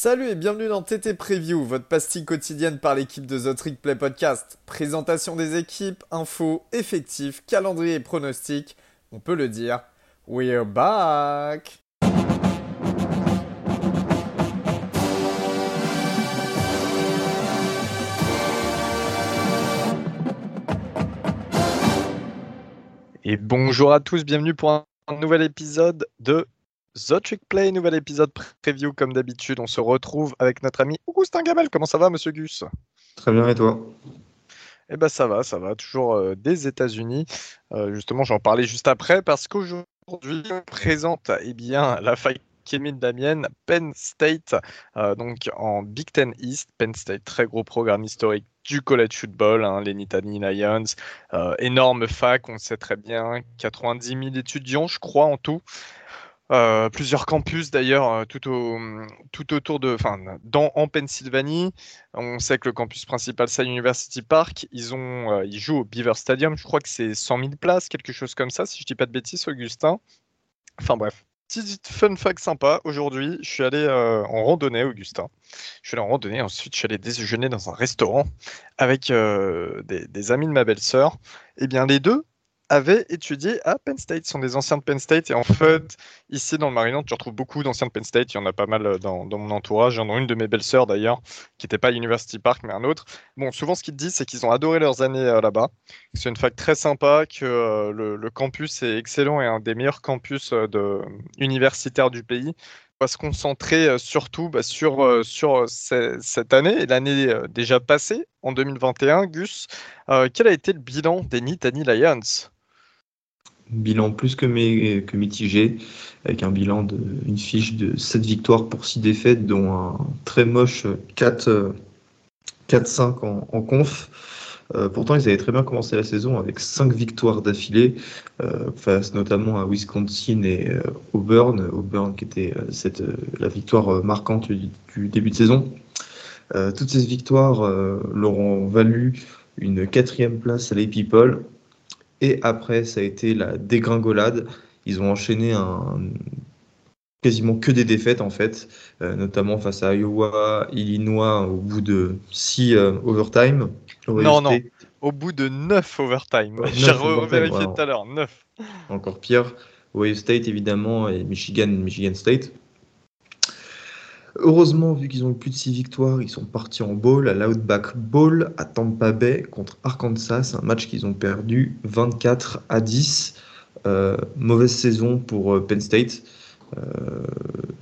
Salut et bienvenue dans TT Preview, votre pastille quotidienne par l'équipe de The Trick Play Podcast. Présentation des équipes, infos, effectifs, calendrier et pronostics. On peut le dire, we're back! Et bonjour à tous, bienvenue pour un nouvel épisode de The Trick Play, nouvel épisode preview comme d'habitude. On se retrouve avec notre ami Augustin Gamel. Comment ça va, monsieur Gus? Très bien, et toi? Eh ben ça va, ça va, toujours euh, des États-Unis. Euh, justement, j'en parlais juste après parce qu'aujourd'hui, on présente eh bien, la faille Kémine Damienne, Penn State, euh, donc en Big Ten East. Penn State, très gros programme historique du college football, hein, les Nittany Lions, énorme fac, on le sait très bien, 90 000 étudiants, je crois, en tout. Euh, plusieurs campus d'ailleurs euh, tout, tout autour de, dans en Pennsylvanie. On sait que le campus principal c'est University Park. Ils ont, euh, ils jouent au Beaver Stadium. Je crois que c'est 100 000 places, quelque chose comme ça, si je dis pas de bêtises, Augustin. Enfin bref, petit fun fact sympa. Aujourd'hui, je suis allé en randonnée, Augustin. Je suis allé en randonnée. Ensuite, je suis allé déjeuner dans un restaurant avec des, des amis de ma belle-sœur. Eh bien, les deux avaient étudié à Penn State, Ce sont des anciens de Penn State. Et en fait, ici dans le Maryland, tu retrouves beaucoup d'anciens de Penn State. Il y en a pas mal euh, dans, mon entourage. J'en ai une de mes belles-sœurs d'ailleurs, qui n'était pas à University Park, mais un autre. Bon, souvent, ce qu'ils disent, c'est qu'ils ont adoré leurs années euh, là-bas. C'est une fac très sympa, que euh, le, campus est excellent et un des meilleurs campus universitaires du pays. On va se concentrer surtout bah, sur, sur ce- cette année et l'année déjà passée, en 2021. Gus, quel a été le bilan des Nittany Lions? Bilan plus que, mitigé, avec un bilan de une fiche de 7 victoires pour 6 défaites, dont un très moche 4, euh, 4-5 en, conf. Euh, pourtant, ils avaient très bien commencé la saison avec 5 victoires d'affilée, euh, face notamment à Wisconsin et euh, Auburn. Auburn qui était la victoire marquante du, début de saison. Toutes ces victoires leur ont valu une quatrième place à les People. Et après, ça a été la dégringolade. Ils ont enchaîné un, quasiment que des défaites, en fait, euh, notamment face à Iowa, Illinois, au bout de six euh, overtime. Non, non. Au bout de 9 overtime. Ouais, J'ai revérifié tout à l'heure. 9. encore pire. Ohio State, évidemment, et Michigan, Michigan State. Heureusement, vu qu'ils ont plus de 6 victoires, ils sont partis en bowl, à l'Outback Bowl, à Tampa Bay, contre Arkansas, un match qu'ils ont perdu 24 à 10. Euh, mauvaise saison pour euh, Penn State. Euh,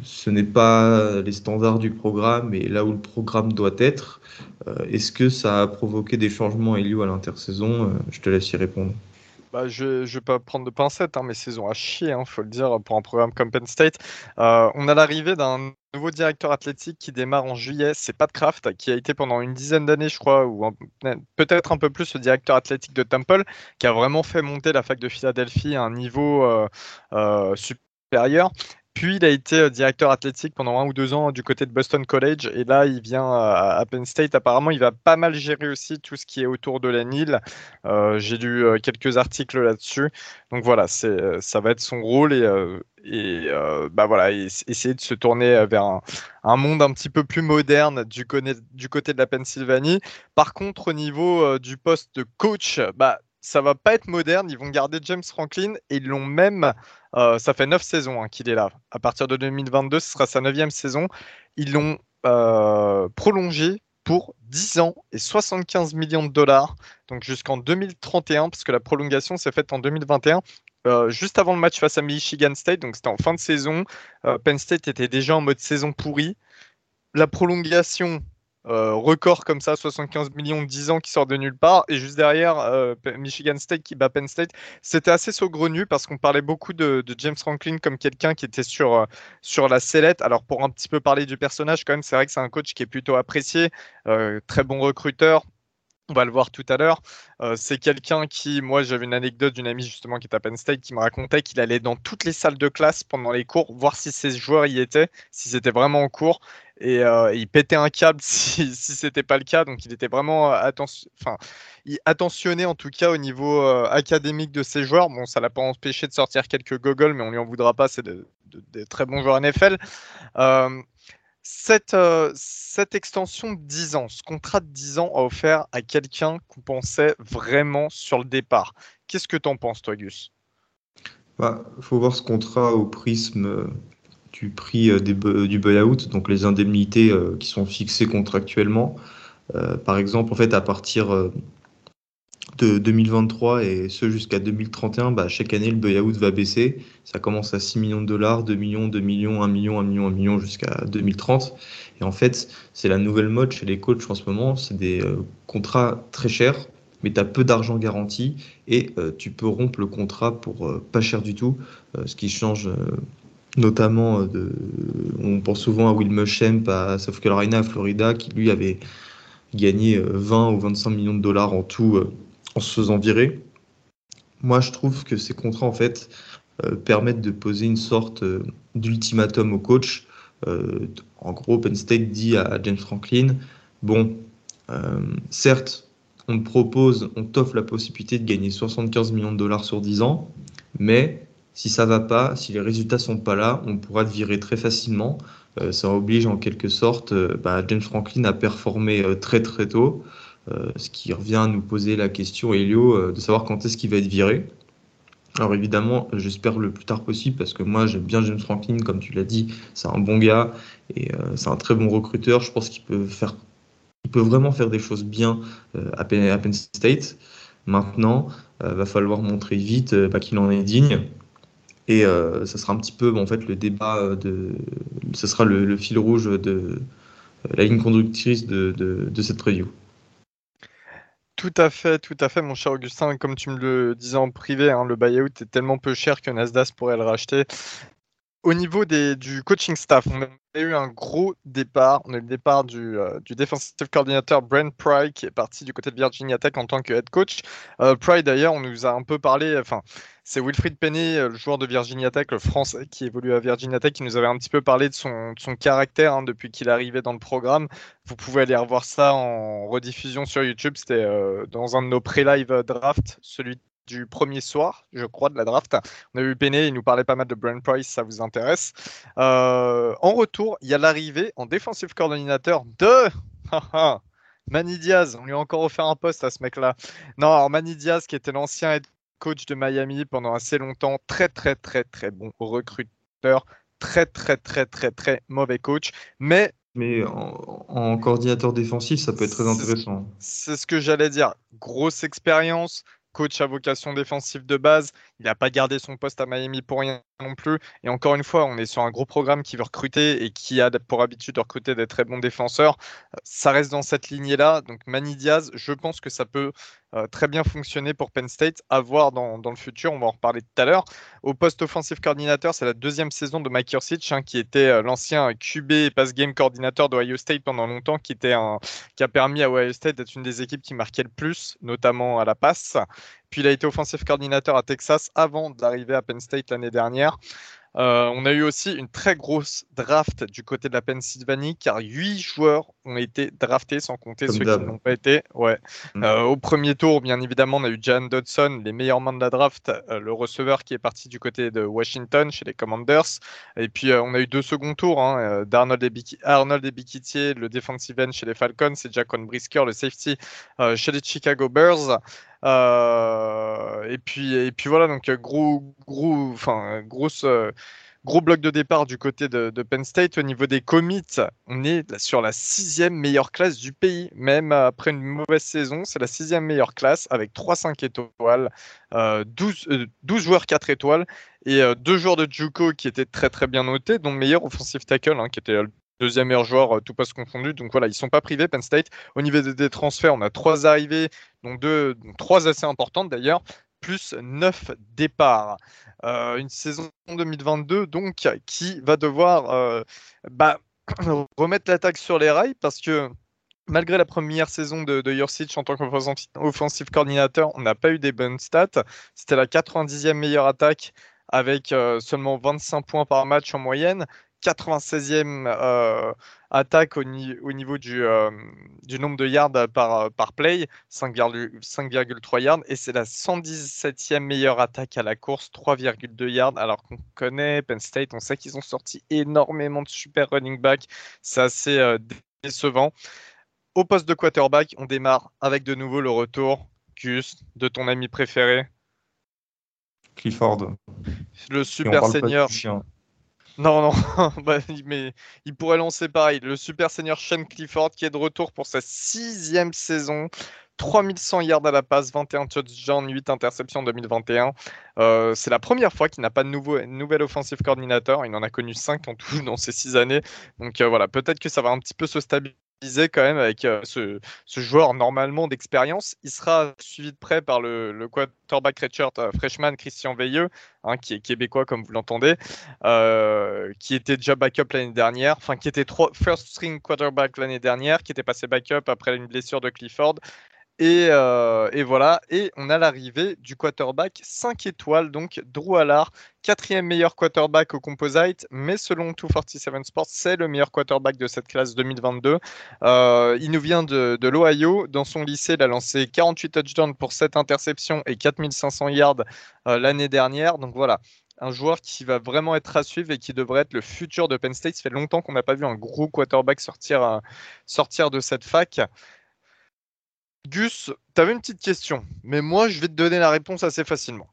ce n'est pas les standards du programme et là où le programme doit être. Est-ce que ça a provoqué des changements, Elio, à l'intersaison? Je te laisse y répondre. Bah, je ne vais pas prendre de pincettes, hein, mais saison à chier, il faut le dire, pour un programme comme Penn State. Euh, on a l'arrivée d'un nouveau directeur athlétique qui démarre en juillet, c'est Pat Kraft, qui a été pendant une dizaine d'années, je crois, ou peut-être un peu plus le directeur athlétique de Temple, qui a vraiment fait monter la fac de Philadelphie à un niveau euh, euh, supérieur. Puis il a été euh, directeur athlétique pendant un ou deux ans du côté de Boston College, et là il vient à, à Penn State. Apparemment, il va pas mal gérer aussi tout ce qui est autour de la Nile. Euh, J'ai lu euh, quelques articles là-dessus. Donc voilà, euh, ça va être son rôle et, euh, euh, bah voilà, essayer de se tourner vers un, monde un petit peu plus moderne du, côté- de la Pennsylvanie. Par contre, au niveau euh, du poste de coach, bah ça va pas être moderne. Ils vont garder James Franklin et ils l'ont même. Euh, ça fait neuf saisons hein, qu'il est là. À partir de 2022, ce sera sa neuvième saison. Ils l'ont euh, prolongé pour 10 ans et 75 millions de dollars donc jusqu'en 2031, parce que la prolongation s'est faite en 2021, euh, juste avant le match face à Michigan State, donc c'était en fin de saison. Penn State était déjà en mode saison pourrie. La prolongation, euh, record comme ça, 75 millions de 10 ans qui sort de nulle part, et juste derrière, euh, Michigan State qui bat Penn State. C'était assez saugrenu parce qu'on parlait beaucoup de, James Franklin comme quelqu'un qui était sur, euh, sur la sellette. Alors pour un petit peu parler du personnage, quand même, c'est vrai que c'est un coach qui est plutôt apprécié, très bon recruteur. On va le voir tout à l'heure. C'est quelqu'un qui, moi, j'avais une anecdote d'une amie justement qui est à Penn State qui me racontait qu'il allait dans toutes les salles de classe pendant les cours voir si ses joueurs y étaient, si c'était vraiment en cours. Et euh, il pétait un câble si, si c'était pas le cas. Donc il était vraiment euh, attention, enfin, attentionné en tout cas au niveau euh, académique de ses joueurs. Bon, ça l'a pas empêché de sortir quelques gogoles, mais on lui en voudra pas. C'est de, de- des très bons joueurs NFL. Euh, Cette, cette extension de 10 ans, ce contrat de 10 ans a offert à quelqu'un qu'on pensait vraiment sur le départ. Qu'est-ce que tu en penses, toi, Gus? Il bah, faut voir ce contrat au prisme du prix euh, du buyout, donc les indemnités qui sont fixées contractuellement. par exemple, en fait, à partir de 2023 et ce jusqu'à 2031, bah, chaque année, le buyout va baisser. Ça commence à 6 millions de dollars, 2 millions, 2 millions, 1 million, 1 million, 1 million jusqu'à 2030. Et en fait, c'est la nouvelle mode chez les coachs en ce moment. C'est des euh, contrats très chers, mais tu as peu d'argent garanti et euh, tu peux rompre le contrat pour euh, pas cher du tout, ce qui change notamment de. On pense souvent à Will Muschamp à South Carolina, à Florida, qui lui avait gagné 20 ou 25 millions de dollars en tout en se faisant virer. Moi, je trouve que ces contrats, en fait, euh, permettent de poser une sorte euh, d'ultimatum au coach. Euh, en gros, Penn State dit à James Franklin, bon, certes, on te propose, on t'offre la possibilité de gagner 75 millions de dollars sur 10 ans, mais si ça va pas, si les résultats sont pas là, on pourra te virer très facilement. ça oblige en quelque sorte bah, James Franklin à performer très très tôt. Euh, ce qui revient à nous poser la question, Elio, euh, de savoir quand est-ce qu'il va être viré. Alors évidemment, j'espère le plus tard possible parce que moi j'aime bien James Franklin, comme tu l'as dit, c'est un bon gars et euh, c'est un très bon recruteur. Je pense qu'il peut faire, il peut vraiment faire des choses bien à, Penn, State. Maintenant, va falloir montrer vite bah, qu'il en est digne. Et ça sera un petit peu, en fait, le débat de, ce sera le, fil rouge de la ligne conductrice de, cette review. Tout à fait, tout à fait, mon cher Augustin. Comme tu me le disais en privé, hein, le buyout est tellement peu cher que Nasdaq pourrait le racheter. Au niveau des, du coaching staff, on a eu un gros départ. On a eu le départ du, euh, du defensive coordinateur Brent Pry qui est parti du côté de Virginia Tech en tant que head coach. Euh, Pry d'ailleurs, on nous a un peu parlé, enfin, c'est Wilfried Penny, euh, le joueur de Virginia Tech, le français qui évolue à Virginia Tech, qui nous avait un petit peu parlé de son, son caractère hein, depuis qu'il arrivait dans le programme. Vous pouvez aller revoir ça en rediffusion sur YouTube. C'était dans un de nos pré-live draft, celui du premier soir, je crois, de la draft. On a eu Penny, il nous parlait pas mal de Brand Price, ça vous intéresse. Euh, en retour, il y a l'arrivée en défensive coordinateur de Manny Diaz. On lui a encore offert un poste à ce mec-là. Non, alors Manny Diaz, qui était l'ancien head coach de Miami pendant assez longtemps, très très très très bon recruteur, très très très très très mauvais coach, mais mais en, coordinateur défensif, ça peut être très intéressant. C'est ce que j'allais dire. Grosse expérience, coach à vocation défensive de base. Il n'a pas gardé son poste à Miami pour rien non plus. Et encore une fois, on est sur un gros programme qui veut recruter et qui a pour habitude de recruter des très bons défenseurs. Ça reste dans cette lignée-là. Donc Manny Diaz, je pense que ça peut euh, très bien fonctionner pour Penn State. À voir dans, le futur, on va en reparler tout à l'heure. Au poste offensif coordinateur, c'est la deuxième saison de Mike Yursich, hein, qui était euh, l'ancien QB et pass game coordinateur d'Ohio State pendant longtemps, qui, qui a permis à Ohio State d'être une des équipes qui marquait le plus, notamment à la passe. Puis il a été offensif coordinateur à Texas avant d'arriver à Penn State l'année dernière. Euh, on a eu aussi une très grosse draft du côté de la Pennsylvanie, car huit joueurs ont été draftés, sans compter ceux qui n'ont pas été. Ouais. Mm. Euh, au premier tour, bien évidemment, on a eu Jan Dodson, les meilleurs mains de la draft, euh, le receveur qui est parti du côté de Washington chez les Commanders. Et puis, on a eu deux seconds tours, hein, d'Arnold Arnold Ebikitier, le defensive end chez les Falcons, et Jaquan Brisker, le safety chez les Chicago Bears. Euh, et puis et puis voilà donc gros gros enfin grosse gros bloc de départ du côté de, Penn State. Au niveau des commits, on est sur la sixième meilleure classe du pays. Même après une mauvaise saison, c'est la sixième meilleure classe avec 3-5 étoiles, 12, euh, 12, joueurs 4 étoiles et deux joueurs de Juco qui étaient très très bien notés, dont le meilleur offensive tackle, hein, qui était deuxième meilleur joueur, euh, tout poste confondu. Donc voilà, ils sont pas privés, Penn State. Au niveau des, transferts, on a trois arrivées, donc deux, trois assez importantes d'ailleurs, plus neuf départs. Euh, une saison 2022 donc qui va devoir euh, bah, remettre l'attaque sur les rails parce que malgré la première saison de, de en tant qu'offensive coordinateur, on n'a pas eu des bonnes stats. C'était la 90e meilleure attaque avec seulement 25 points par match en moyenne. 96e attaque au, niveau du, du, nombre de yards par, par play, 5,3 yards, et c'est la 117e meilleure attaque à la course, 3,2 yards, alors qu'on connaît Penn State, on sait qu'ils ont sorti énormément de super running back, c'est assez décevant. Au poste de quarterback, on démarre avec de nouveau le retour, Gus, de ton ami préféré. Clifford. Le super senior. Non, non, bah, mais il pourrait lancer pareil. Le super senior Sean Clifford qui est de retour pour sa sixième saison. 3100 yards à la passe, 21 touchdowns, 8 interceptions en 2021. Euh, c'est la première fois qu'il n'a pas de nouveau, nouvel offensive coordinateur. Il en a connu 5 en tout dans ces 6 années. Donc euh, voilà, peut-être que ça va un petit peu se stabiliser disait quand même avec euh, ce, joueur normalement d'expérience. Il sera suivi de près par le, le quarterback redshirt euh, freshman Christian Veilleux, hein, qui est québécois comme vous l'entendez, euh, qui était déjà backup l'année dernière, enfin qui était first string quarterback l'année dernière, qui était passé backup après une blessure de Clifford euh, et, voilà, et on a l'arrivée du quarterback 5 étoiles, donc Drew Allard, quatrième meilleur quarterback au composite, mais selon 247 Sports, c'est le meilleur quarterback de cette classe 2022. Euh, il nous vient de, l'Ohio. Dans son lycée, il a lancé 48 touchdowns pour 7 interceptions et 4500 yards euh, l'année dernière. Donc voilà, un joueur qui va vraiment être à suivre et qui devrait être le futur de Penn State. Ça fait longtemps qu'on n'a pas vu un gros quarterback sortir, sortir de cette fac. Gus, tu avais une petite question, mais moi je vais te donner la réponse assez facilement.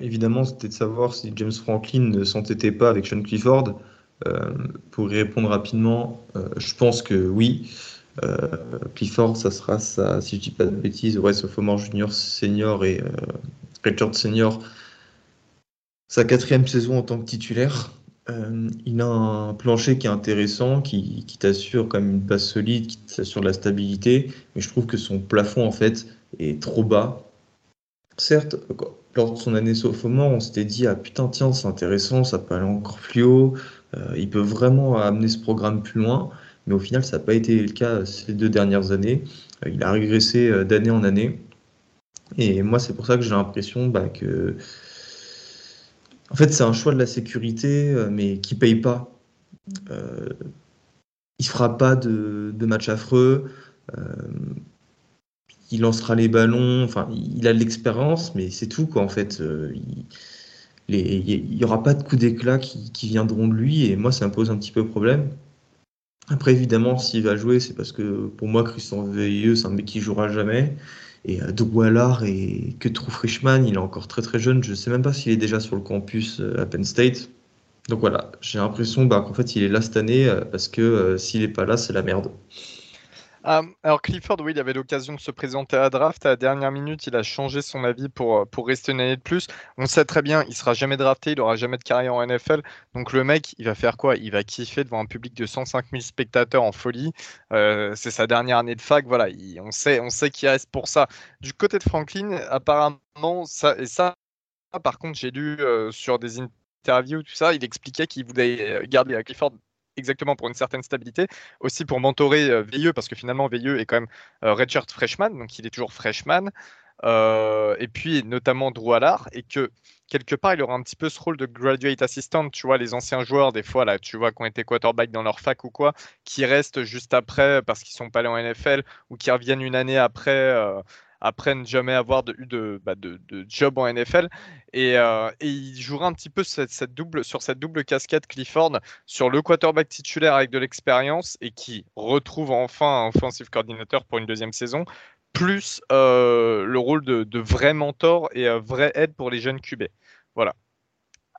évidemment, c'était de savoir si James Franklin ne s'entêtait pas avec Sean Clifford. Euh, pour y répondre rapidement, euh, je pense que oui. Euh, Clifford, ça sera sa, si je dis pas de bêtises, ouais, sophomore junior senior et Richard senior, sa quatrième saison en tant que titulaire. Euh, il a un plancher qui est intéressant, qui, t'assure quand même une base solide, qui t'assure de la stabilité, mais je trouve que son plafond en fait est trop bas. Certes, lors de son année sophomore, on s'était dit ah putain tiens c'est intéressant, ça peut aller encore plus haut, euh, il peut vraiment amener ce programme plus loin, mais au final ça n'a pas été le cas ces deux dernières années. Euh, il a régressé d'année en année, et moi c'est pour ça que j'ai l'impression bah, que en fait, c'est un choix de la sécurité, euh, mais qui paye pas. Euh, il fera pas de, match affreux. Euh, il lancera les ballons. Enfin, il a de l'expérience, mais c'est tout quoi. En fait, il n'y aura pas de coups d'éclat qui, viendront de lui, et moi, ça me pose un petit peu problème. Après, évidemment, s'il va jouer, c'est parce que pour moi, Christian Veilleux, c'est un mec qui jouera jamais. Et euh, et que trouve Frischman, il est encore très très jeune. Je ne sais même pas s'il est déjà sur le campus euh, à Penn State. Donc voilà, j'ai l'impression bah, qu'en fait il est là cette année euh, parce que s'il n'est pas là, c'est la merde. Ah, alors Clifford, oui, il avait l'occasion de se présenter à draft. À la dernière minute, il a changé son avis pour, pour rester une année de plus. On sait très bien, il sera jamais drafté, il aura jamais de carrière en NFL. Donc le mec, il va faire quoi? Il va kiffer devant un public de 105 000 spectateurs en folie. Euh, c'est sa dernière année de fac. Voilà, on sait, on sait qu'il reste pour ça. Du côté de Franklin, apparemment, ça, et ça, par contre, j'ai lu euh, sur des interviews, tout ça, il expliquait qu'il voulait garder Clifford exactement pour une certaine stabilité, aussi pour mentorer euh, Veilleux, parce que finalement Veilleux est quand même euh, redshirt freshman, donc il est toujours freshman, euh, et puis notamment Drew Allard, et que quelque part il aura un petit peu ce rôle de graduate assistant, tu vois, les anciens joueurs, des fois, là, tu vois, qui ont été quarterback dans leur fac ou quoi, qui restent juste après parce qu'ils sont pas allés en NFL, ou qui reviennent une année après après ne jamais avoir de, eu de, bah, de, job en NFL. Euh, et, il jouera un petit peu cette, double, sur cette double casquette Clifford, sur le quarterback titulaire avec de l'expérience et qui retrouve enfin un offensive coordinateur pour une deuxième saison, plus euh, le rôle de, vrai mentor et euh, vrai aide pour les jeunes QB. Voilà.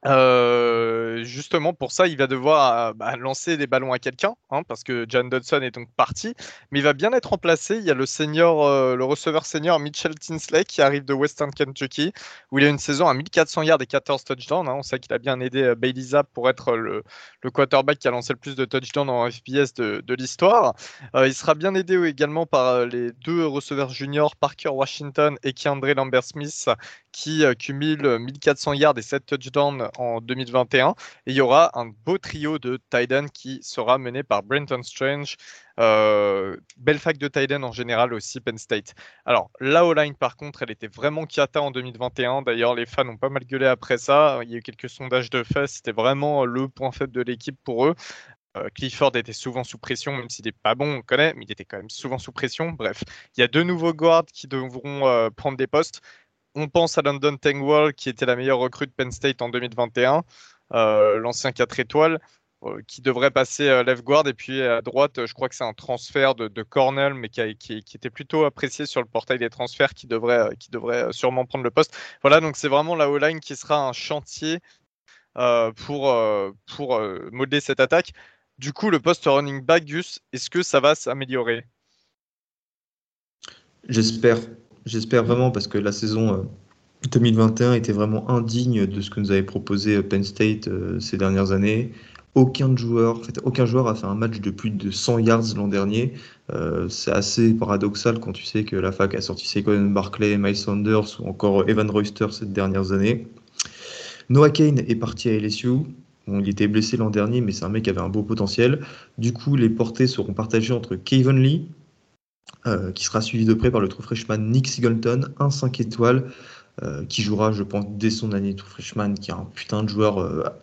Euh, justement, pour ça, il va devoir euh, bah, lancer des ballons à quelqu'un, hein, parce que John Dodson est donc parti, mais il va bien être remplacé. Il y a le senior, euh, le receveur senior Mitchell Tinsley qui arrive de Western Kentucky, où il a une saison à 1400 yards et 14 touchdowns. Hein. On sait qu'il a bien aidé Bailey Zapp pour être le, quarterback qui a lancé le plus de touchdowns en FBS de, de l'histoire. il sera bien aidé également par les deux receveurs juniors, Parker Washington et Keandre Lambert-Smith, qui cumule 1400 yards et 7 touchdowns en 2021. Et il y aura un beau trio de Titan qui sera mené par Brenton Strange, belle fac de Titan en général aussi, Penn State. Alors, la O-line, par contre, elle était vraiment kiata en 2021. D'ailleurs, les fans ont pas mal gueulé après ça. Il y a eu quelques sondages de fait. C'était vraiment le point faible de l'équipe pour eux. Clifford était souvent sous pression, même s'il n'est pas bon, on connaît, mais il était quand même souvent sous pression. Bref, il y a deux nouveaux guards qui devront prendre des postes. On pense à London Tangwall, qui était la meilleure recrue de Penn State en 2021, l'ancien 4 étoiles. Euh, qui devrait passer euh, left guard. Et puis à droite, je crois que c'est un transfert de, Cornell, mais qui, était plutôt apprécié sur le portail des transferts, qui devrait, euh, qui devrait sûrement prendre le poste. Voilà, donc c'est vraiment la O-line qui sera un chantier pour, pour modeler cette attaque. Du coup, le poste running back, Gus, est-ce que ça va s'améliorer? J'espère. J'espère vraiment parce que la saison 2021 était vraiment indigne de ce que nous avait proposé Penn State ces dernières années aucun joueur, en fait, aucun joueur a fait un match de plus de 100 yards l'an dernier. Euh, c'est assez paradoxal quand tu sais que la fac a sorti Saquon Barclay, Miles Sanders ou encore Evan Royster ces dernières années. Noah Kane est parti à LSU. il était blessé l'an dernier, mais c'est un mec qui avait un beau potentiel. Du coup, les portées seront partagées entre Kevin Lee, euh, qui sera suivi de près par le true freshman Nick Singleton, un 5 étoiles, euh, qui jouera, je pense, dès son année true freshman, qui est un putain de joueur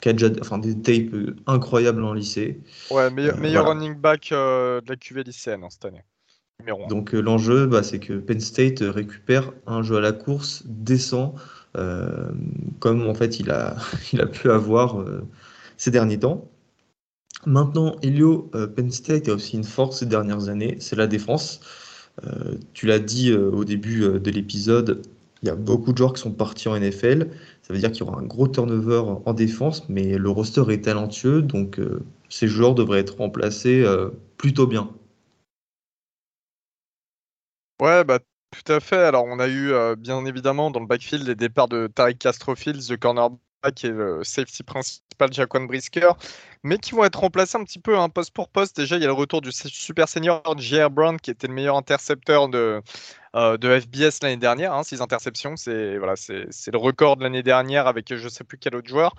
qui a déjà enfin, des tapes incroyables en lycée. Ouais, meilleur, euh, running back euh, de la QV lycéenne hein, cette année. Donc euh, l'enjeu, bah, c'est que Penn State récupère un jeu à la course décent, comme en fait il a, il a pu avoir ces derniers temps. Maintenant, Elio, Penn State a aussi une force ces dernières années, c'est la défense. tu l'as dit au début de l'épisode, il y a beaucoup de joueurs qui sont partis en NFL. Ça veut dire qu'il y aura un gros turnover en défense, mais le roster est talentueux, donc euh, ces joueurs devraient être remplacés euh, plutôt bien. Ouais, bah tout à fait. Alors on a eu euh, bien évidemment dans le backfield les départs de Tariq Castrofield, the cornerback et le safety principal Jaquan Brisker, mais qui vont être remplacés un petit peu hein, poste pour poste. Déjà, il y a le retour du super senior J.R. Brown qui était le meilleur intercepteur de, euh, de FBS l'année dernière, 6 hein, interceptions, c'est voilà, c'est le record de l'année dernière avec je sais plus quel autre joueur.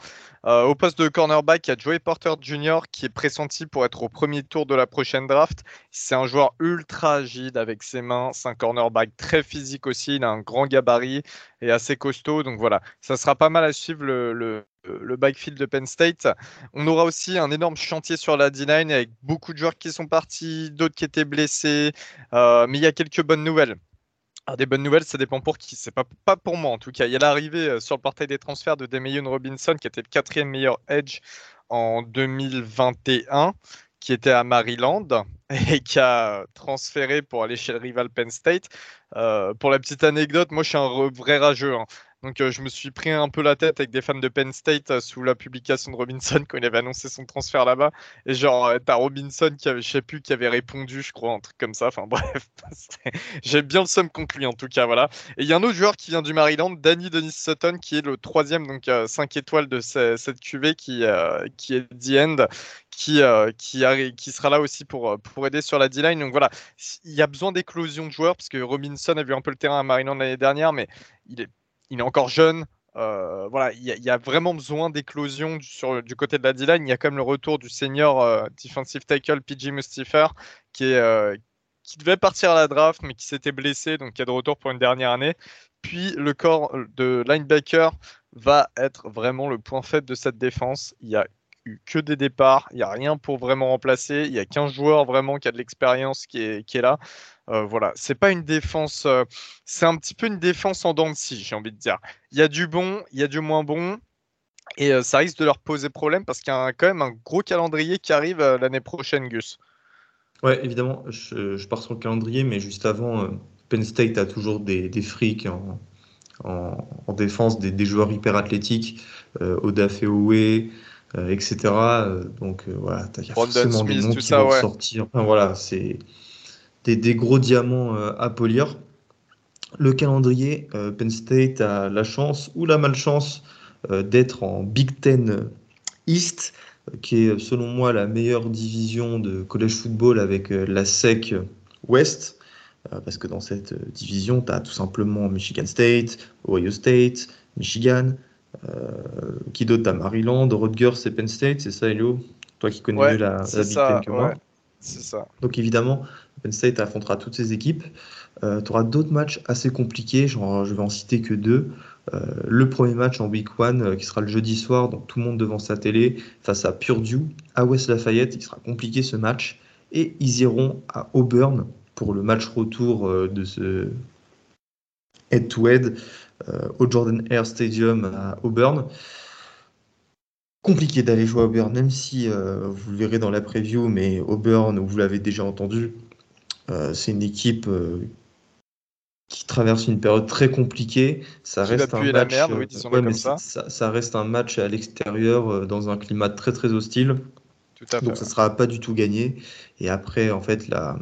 Euh, au poste de cornerback, il y a Joey Porter Jr. qui est pressenti pour être au premier tour de la prochaine draft. C'est un joueur ultra agile avec ses mains, c'est un cornerback très physique aussi, il a un grand gabarit et assez costaud, donc voilà, ça sera pas mal à suivre le, le backfield de Penn State. On aura aussi un énorme chantier sur la D9 avec beaucoup de joueurs qui sont partis, d'autres qui étaient blessés. Euh, mais il y a quelques bonnes nouvelles. Ah, des bonnes nouvelles, ça dépend pour qui. C'est pas, pas pour moi en tout cas. Il y a l'arrivée euh, sur le portail des transferts de Demayon Robinson, qui était le quatrième meilleur edge en 2021, qui était à Maryland et qui a transféré pour aller chez le rival Penn State. Euh, pour la petite anecdote, moi je suis un vrai rageux. Hein. Donc euh, je me suis pris un peu la tête avec des fans de Penn State euh, sous la publication de Robinson quand il avait annoncé son transfert là-bas. Et genre, euh, t'as Robinson qui avait, je sais plus, qui avait répondu, je crois, un truc comme ça. Enfin bref, j'ai bien le seum conclu en tout cas, voilà. Et il y a un autre joueur qui vient du Maryland, Danny Denis Sutton, qui est le troisième, donc 5 étoiles de cette QV qui, qui est The End, qui, qui, qui, sera là aussi pour, pour aider sur la D-line. Donc voilà, il y a besoin d'éclosion de joueurs parce que Robinson a vu un peu le terrain à Maryland l'année dernière, mais il est il est encore jeune. Euh, voilà, il y, a vraiment besoin d'éclosion du, du côté de la D-line. Il y a même le retour du senior euh, defensive tackle PG Mustifer qui, est, euh, qui devait partir à la draft mais qui s'était blessé, donc qui est de retour pour une dernière année. Puis le corps de linebacker va être vraiment le point faible de cette défense. Il y a eu que des départs, il n'y a rien pour vraiment remplacer. Il y a qu'un joueur vraiment qui a de l'expérience qui est, qui est là. Euh, voilà, c'est pas une défense, euh, c'est un petit peu une défense en dents de scie, j'ai envie de dire. Il y a du bon, il y a du moins bon, et euh, ça risque de leur poser problème parce qu'il y a quand même un gros calendrier qui arrive l'année prochaine, Gus. Ouais, évidemment, je, pars sur le calendrier, mais juste avant, Penn State a toujours des, des frics en, défense, des, joueurs hyper athlétiques, Oda Feowe, etc. donc voilà, il y a forcément des noms qui vont sortir. voilà, c'est des, gros diamants euh, à polir. Le calendrier, euh, Penn State a la chance ou la malchance euh, d'être en Big Ten East, qui est selon moi la meilleure division de college football avec la SEC West. parce que dans cette division, tu as tout simplement Michigan State, Ohio State, Michigan. qui d'autre? T'as Maryland, Rutgers et Penn State, c'est ça, Elio? Toi qui connais mieux la, la Big Ten que moi. C'est ça. Donc évidemment, Penn State affrontera toutes ces équipes. Euh, tu auras d'autres matchs assez compliqués, genre, je vais en citer que deux. Euh, le premier match en week 1 euh, qui sera le jeudi soir, donc tout le monde devant sa télé, face à Purdue, à West Lafayette. Il sera compliqué ce match. Et ils iront à Auburn pour le match retour de ce head-to-head au Jordan Air Stadium à Auburn compliqué d'aller jouer à Auburn, même si vous le verrez dans la preview, mais Auburn, vous l'avez déjà entendu, c'est une équipe qui traverse une période très compliquée. Ça reste un match. ça. reste un match à l'extérieur euh, dans un climat très très hostile. Donc ça sera pas du tout gagné. Et après, en fait, la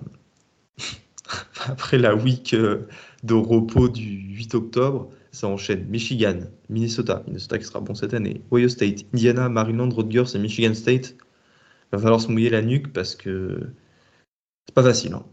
après la week euh, de repos du 8 octobre, ça enchaîne Michigan, Minnesota, Minnesota qui sera bon cette année, Ohio State, Indiana, Maryland, Rutgers et Michigan State. Il va falloir se mouiller la nuque parce que c'est pas facile. Hein.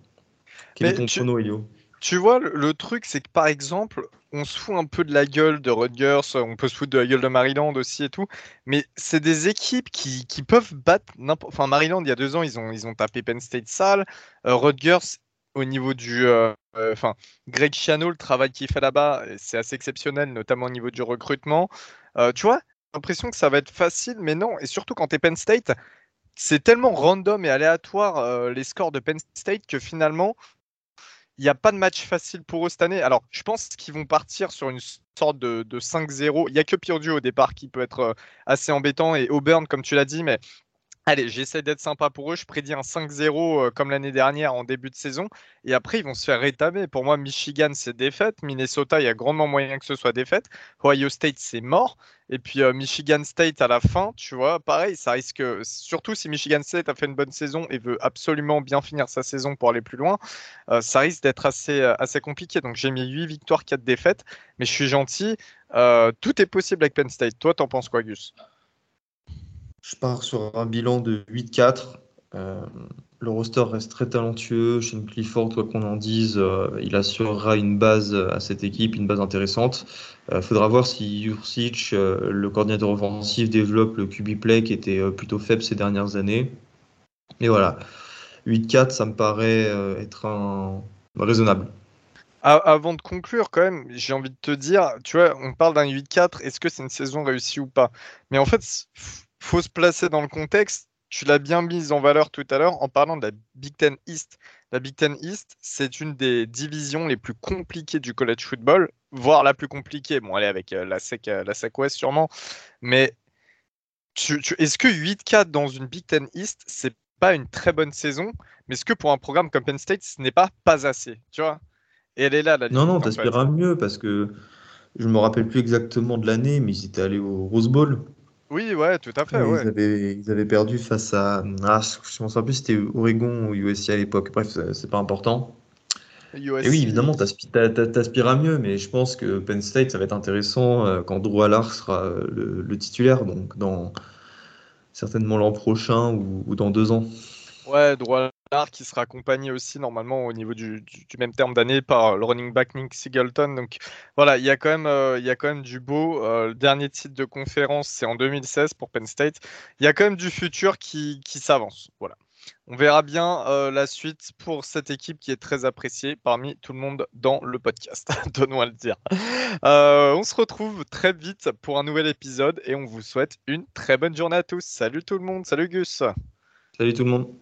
Quel est ton chrono, Elio? tu vois, le, truc, c'est que par exemple, on se fout un peu de la gueule de Rutgers, on peut se foutre de la gueule de Maryland aussi et tout, mais c'est des équipes qui, peuvent battre n'importe. Enfin, Maryland, il y a deux ans, ils ont, ils ont tapé Penn State sale. Euh, Rutgers, au niveau du. Euh, euh, enfin, Greg Chiano, le travail qu'il fait là-bas, c'est assez exceptionnel, notamment au niveau du recrutement. tu vois, l'impression que ça va être facile, mais non. Et surtout quand tu es Penn State, c'est tellement random et aléatoire les scores de Penn State que finalement, il n'y a pas de match facile pour eux cette année. Alors, je pense qu'ils vont partir sur une sorte de, 5-0. Il n'y a que Purdue au départ qui peut être euh, assez embêtant et Auburn, comme tu l'as dit, mais Allez, j'essaie d'être sympa pour eux. Je prédis un 5-0 euh, comme l'année dernière en début de saison. Et après, ils vont se faire rétamer. Pour moi, Michigan, c'est défaite. Minnesota, il y a grandement moyen que ce soit défaite. Ohio State, c'est mort. Et puis euh, Michigan State à la fin, tu vois, pareil, ça risque, surtout si Michigan State a fait une bonne saison et veut absolument bien finir sa saison pour aller plus loin, euh, ça risque d'être assez, assez compliqué. Donc j'ai mis 8 victoires, 4 défaites. Mais je suis gentil. tout est possible avec Penn State. Toi, t'en penses quoi, Gus? Je pars sur un bilan de 8-4. Euh, le roster reste très talentueux. Shane Clifford, quoi qu'on en dise, euh, il assurera une base à cette équipe, une base intéressante. Il euh, faudra voir si Jurcic, le coordinateur offensif, développe le QB play qui était plutôt faible ces dernières années. Mais voilà, 8-4, ça me paraît être un... raisonnable. Avant de conclure, quand même, j'ai envie de te dire, tu vois, on parle d'un 8-4, est-ce que c'est une saison réussie ou pas? Mais en fait, faut se placer dans le contexte. Tu l'as bien mise en valeur tout à l'heure en parlant de la Big Ten East. La Big Ten East, c'est une des divisions les plus compliquées du college football, voire la plus compliquée. Bon, allez, avec euh, la SEC, euh, la SEC West sûrement. Mais est-ce que 8-4 dans une Big Ten East, c'est pas une très bonne saison? Mais est-ce que pour un programme comme Penn State, ce n'est pas pas assez Tu vois? Et elle est là, la Non, non, t'aspires à mieux parce que je me rappelle plus exactement de l'année, mais ils étaient allés au Rose Bowl. Oui, ouais, tout à fait. Ils, avaient, perdu face à. Ah, je me souviens plus c'était Oregon ou USC à l'époque. Bref, c'est pas important. Et oui, évidemment, t'aspires à mieux, mais je pense que Penn State, ça va être intéressant euh, quand Drew Allard sera euh, le, titulaire, donc dans certainement l'an prochain ou, ou, dans deux ans. Ouais, Drew qui sera accompagné aussi normalement au niveau du, même terme d'année par le running back Nick Singleton. Donc voilà, il y a quand même, euh, il y a quand même du beau. Euh, le dernier titre de conférence, c'est en 2016 pour Penn State. Il y a quand même du futur qui, qui s'avance. Voilà. On verra bien euh, la suite pour cette équipe qui est très appréciée parmi tout le monde dans le podcast, donnons à le dire. on se retrouve très vite pour un nouvel épisode et on vous souhaite une très bonne journée à tous. Salut tout le monde, salut Gus. Salut tout le monde.